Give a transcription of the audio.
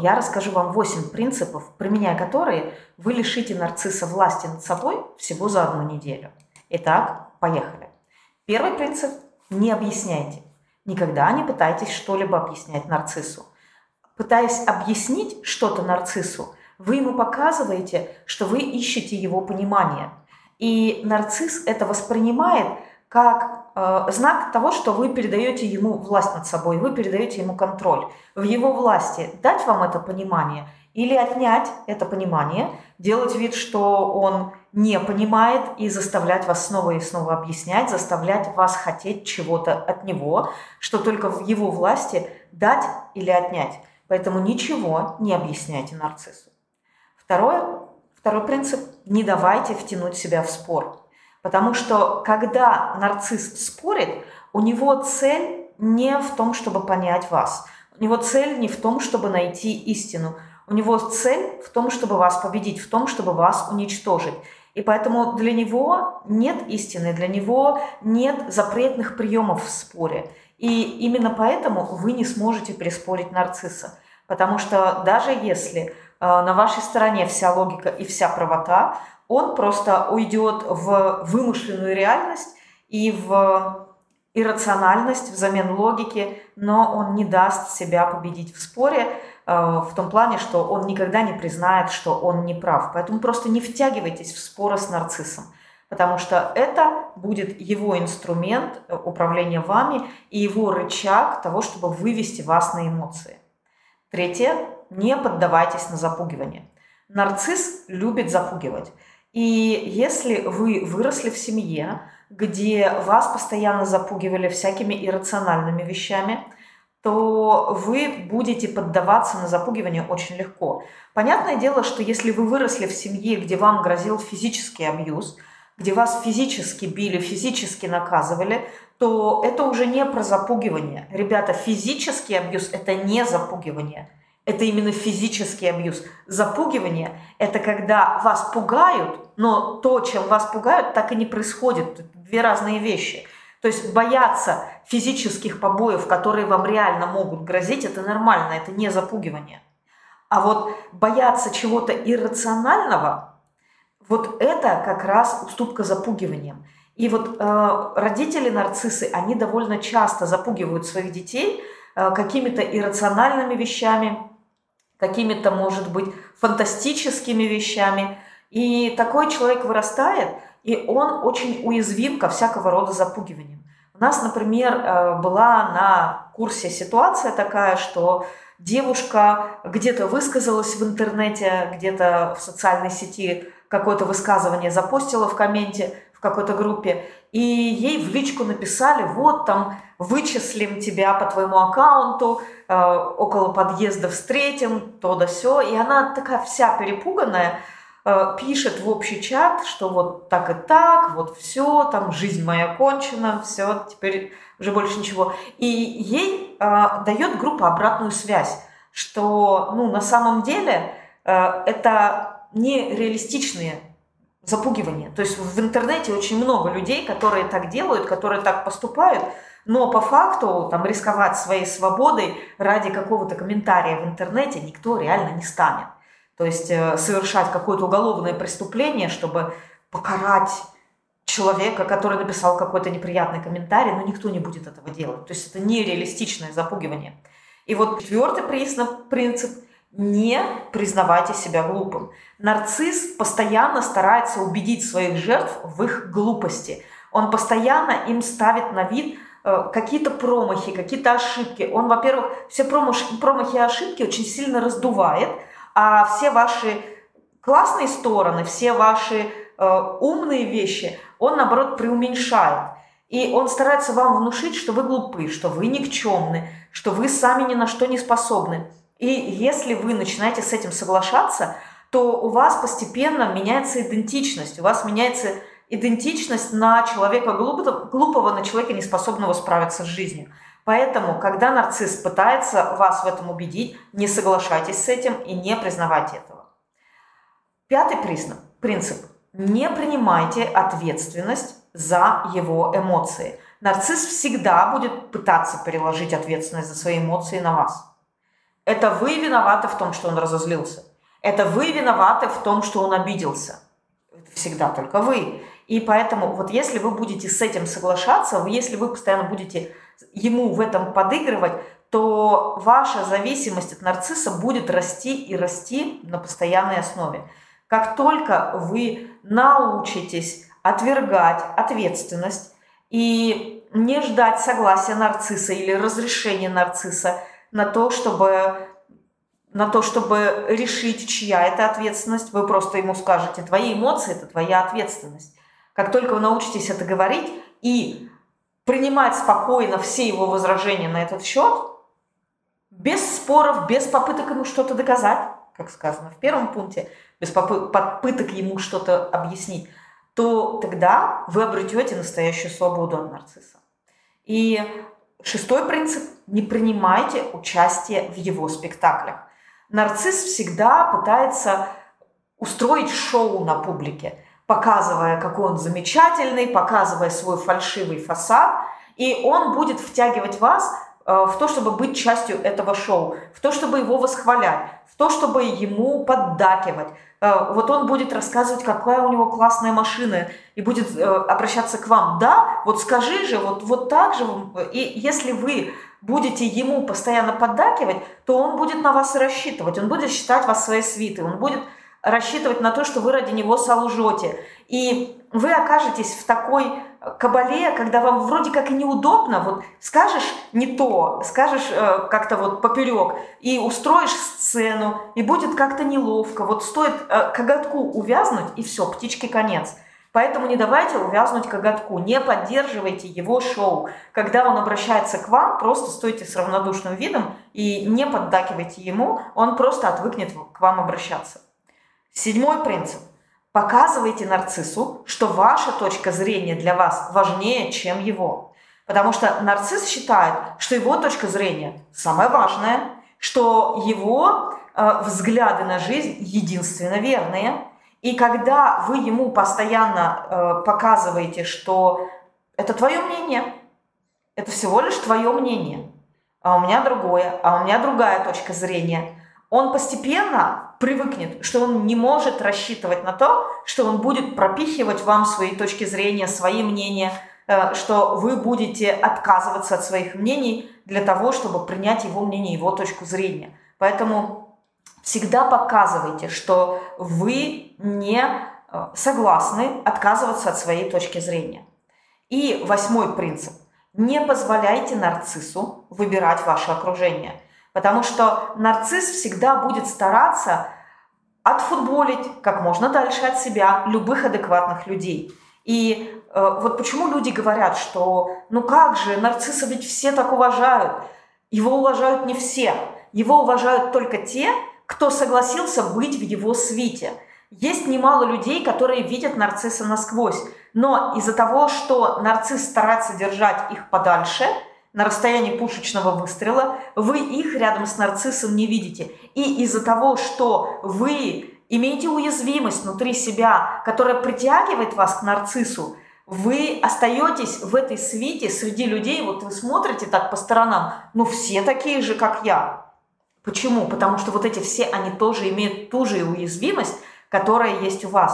я расскажу вам 8 принципов, применяя которые вы лишите нарцисса власти над собой всего за одну неделю. Итак, поехали. Первый принцип – не объясняйте. Никогда не пытайтесь что-либо объяснять нарциссу. Пытаясь объяснить что-то нарциссу, вы ему показываете, что вы ищете его понимание. И нарцисс это воспринимает как знак того, что вы передаете ему власть над собой, вы передаете ему контроль. В его власти дать вам это понимание или отнять это понимание, делать вид, что он не понимает и заставлять вас снова и снова объяснять, заставлять вас хотеть чего-то от него, что только в его власти дать или отнять. Поэтому ничего не объясняйте нарциссу. Второе, второй принцип – не давайте втянуть себя в спор. Потому что когда нарцисс спорит, у него цель не в том, чтобы понять вас. У него цель не в том, чтобы найти истину. У него цель в том, чтобы вас победить, в том, чтобы вас уничтожить. И поэтому для него нет истины, для него нет запретных приемов в споре. И именно поэтому вы не сможете переспорить нарцисса. Потому что даже если на вашей стороне вся логика и вся правота, он просто уйдет в вымышленную реальность и в иррациональность взамен логики, но он не даст себя победить в споре э, в том плане, что он никогда не признает, что он не прав. Поэтому просто не втягивайтесь в споры с нарциссом, потому что это будет его инструмент э, управления вами и его рычаг того, чтобы вывести вас на эмоции. Третье. Не поддавайтесь на запугивание. Нарцисс любит запугивать. И если вы выросли в семье, где вас постоянно запугивали всякими иррациональными вещами, то вы будете поддаваться на запугивание очень легко. Понятное дело, что если вы выросли в семье, где вам грозил физический абьюз, где вас физически били, физически наказывали, то это уже не про запугивание. Ребята, физический абьюз – это не запугивание – это именно физический абьюз. Запугивание – это когда вас пугают, но то, чем вас пугают, так и не происходит. Это две разные вещи. То есть бояться физических побоев, которые вам реально могут грозить, это нормально, это не запугивание. А вот бояться чего-то иррационального, вот это как раз уступка запугиванием. И вот э, родители нарциссы, они довольно часто запугивают своих детей э, какими-то иррациональными вещами, какими-то, может быть, фантастическими вещами. И такой человек вырастает, и он очень уязвим ко всякого рода запугиваниям. У нас, например, э, была на курсе ситуация такая, что девушка где-то высказалась в интернете, где-то в социальной сети какое-то высказывание запостила в комменте какой-то группе, и ей в личку написали, вот там вычислим тебя по твоему аккаунту, э, около подъезда встретим, то да все. И она такая вся перепуганная, э, пишет в общий чат, что вот так и так, вот все, там жизнь моя кончена, все, теперь уже больше ничего. И ей э, дает группа обратную связь, что ну, на самом деле э, это нереалистичные запугивания. То есть в интернете очень много людей, которые так делают, которые так поступают, но по факту там, рисковать своей свободой ради какого-то комментария в интернете никто реально не станет. То есть э, совершать какое-то уголовное преступление, чтобы покарать человека, который написал какой-то неприятный комментарий, но никто не будет этого делать. То есть это нереалистичное запугивание. И вот четвертый принцип – не признавайте себя глупым. Нарцисс постоянно старается убедить своих жертв в их глупости. Он постоянно им ставит на вид Э, какие-то промахи, какие-то ошибки. Он, во-первых, все промахи, промахи и ошибки очень сильно раздувает, а все ваши классные стороны, все ваши э, умные вещи он, наоборот, преуменьшает. И он старается вам внушить, что вы глупы, что вы никчемны, что вы сами ни на что не способны. И если вы начинаете с этим соглашаться, то у вас постепенно меняется идентичность, у вас меняется идентичность на человека глупого, на человека, неспособного справиться с жизнью. Поэтому, когда нарцисс пытается вас в этом убедить, не соглашайтесь с этим и не признавайте этого. Пятый признак, принцип. Не принимайте ответственность за его эмоции. Нарцисс всегда будет пытаться переложить ответственность за свои эмоции на вас. Это вы виноваты в том, что он разозлился. Это вы виноваты в том, что он обиделся. Это всегда только вы. И поэтому вот если вы будете с этим соглашаться, если вы постоянно будете ему в этом подыгрывать, то ваша зависимость от нарцисса будет расти и расти на постоянной основе. Как только вы научитесь отвергать ответственность и не ждать согласия нарцисса или разрешения нарцисса на то, чтобы на то, чтобы решить, чья это ответственность, вы просто ему скажете, твои эмоции – это твоя ответственность. Как только вы научитесь это говорить и принимать спокойно все его возражения на этот счет, без споров, без попыток ему что-то доказать, как сказано в первом пункте, без попыток ему что-то объяснить, то тогда вы обретете настоящую свободу от нарцисса. И шестой принцип – не принимайте участие в его спектаклях. Нарцисс всегда пытается устроить шоу на публике, показывая, какой он замечательный, показывая свой фальшивый фасад, и он будет втягивать вас в то, чтобы быть частью этого шоу, в то, чтобы его восхвалять, в то, чтобы ему поддакивать. Э, вот он будет рассказывать, какая у него классная машина, и будет э, обращаться к вам. Да, вот скажи же, вот, вот так же. И если вы будете ему постоянно поддакивать, то он будет на вас рассчитывать, он будет считать вас своей свитой, он будет рассчитывать на то, что вы ради него солжете. И вы окажетесь в такой кабале, когда вам вроде как и неудобно, вот скажешь не то, скажешь э, как-то вот поперек, и устроишь сцену, и будет как-то неловко. Вот стоит э, коготку увязнуть, и все, птички конец. Поэтому не давайте увязнуть коготку, не поддерживайте его шоу. Когда он обращается к вам, просто стойте с равнодушным видом и не поддакивайте ему, он просто отвыкнет к вам обращаться. Седьмой принцип. Показывайте нарциссу, что ваша точка зрения для вас важнее, чем его. Потому что нарцисс считает, что его точка зрения самая важная, что его э, взгляды на жизнь единственно верные. И когда вы ему постоянно э, показываете, что это твое мнение, это всего лишь твое мнение, а у меня другое, а у меня другая точка зрения, он постепенно привыкнет, что он не может рассчитывать на то, что он будет пропихивать вам свои точки зрения, свои мнения, э, что вы будете отказываться от своих мнений для того, чтобы принять его мнение, его точку зрения. Поэтому всегда показывайте, что вы не э, согласны отказываться от своей точки зрения. И восьмой принцип. Не позволяйте нарциссу выбирать ваше окружение – Потому что нарцисс всегда будет стараться отфутболить как можно дальше от себя любых адекватных людей. И э, вот почему люди говорят, что ну как же, нарцисса ведь все так уважают. Его уважают не все. Его уважают только те, кто согласился быть в его свите. Есть немало людей, которые видят нарцисса насквозь. Но из-за того, что нарцисс старается держать их подальше – на расстоянии пушечного выстрела, вы их рядом с нарциссом не видите. И из-за того, что вы имеете уязвимость внутри себя, которая притягивает вас к нарциссу, вы остаетесь в этой свите среди людей, вот вы смотрите так по сторонам, ну все такие же, как я. Почему? Потому что вот эти все, они тоже имеют ту же уязвимость, которая есть у вас.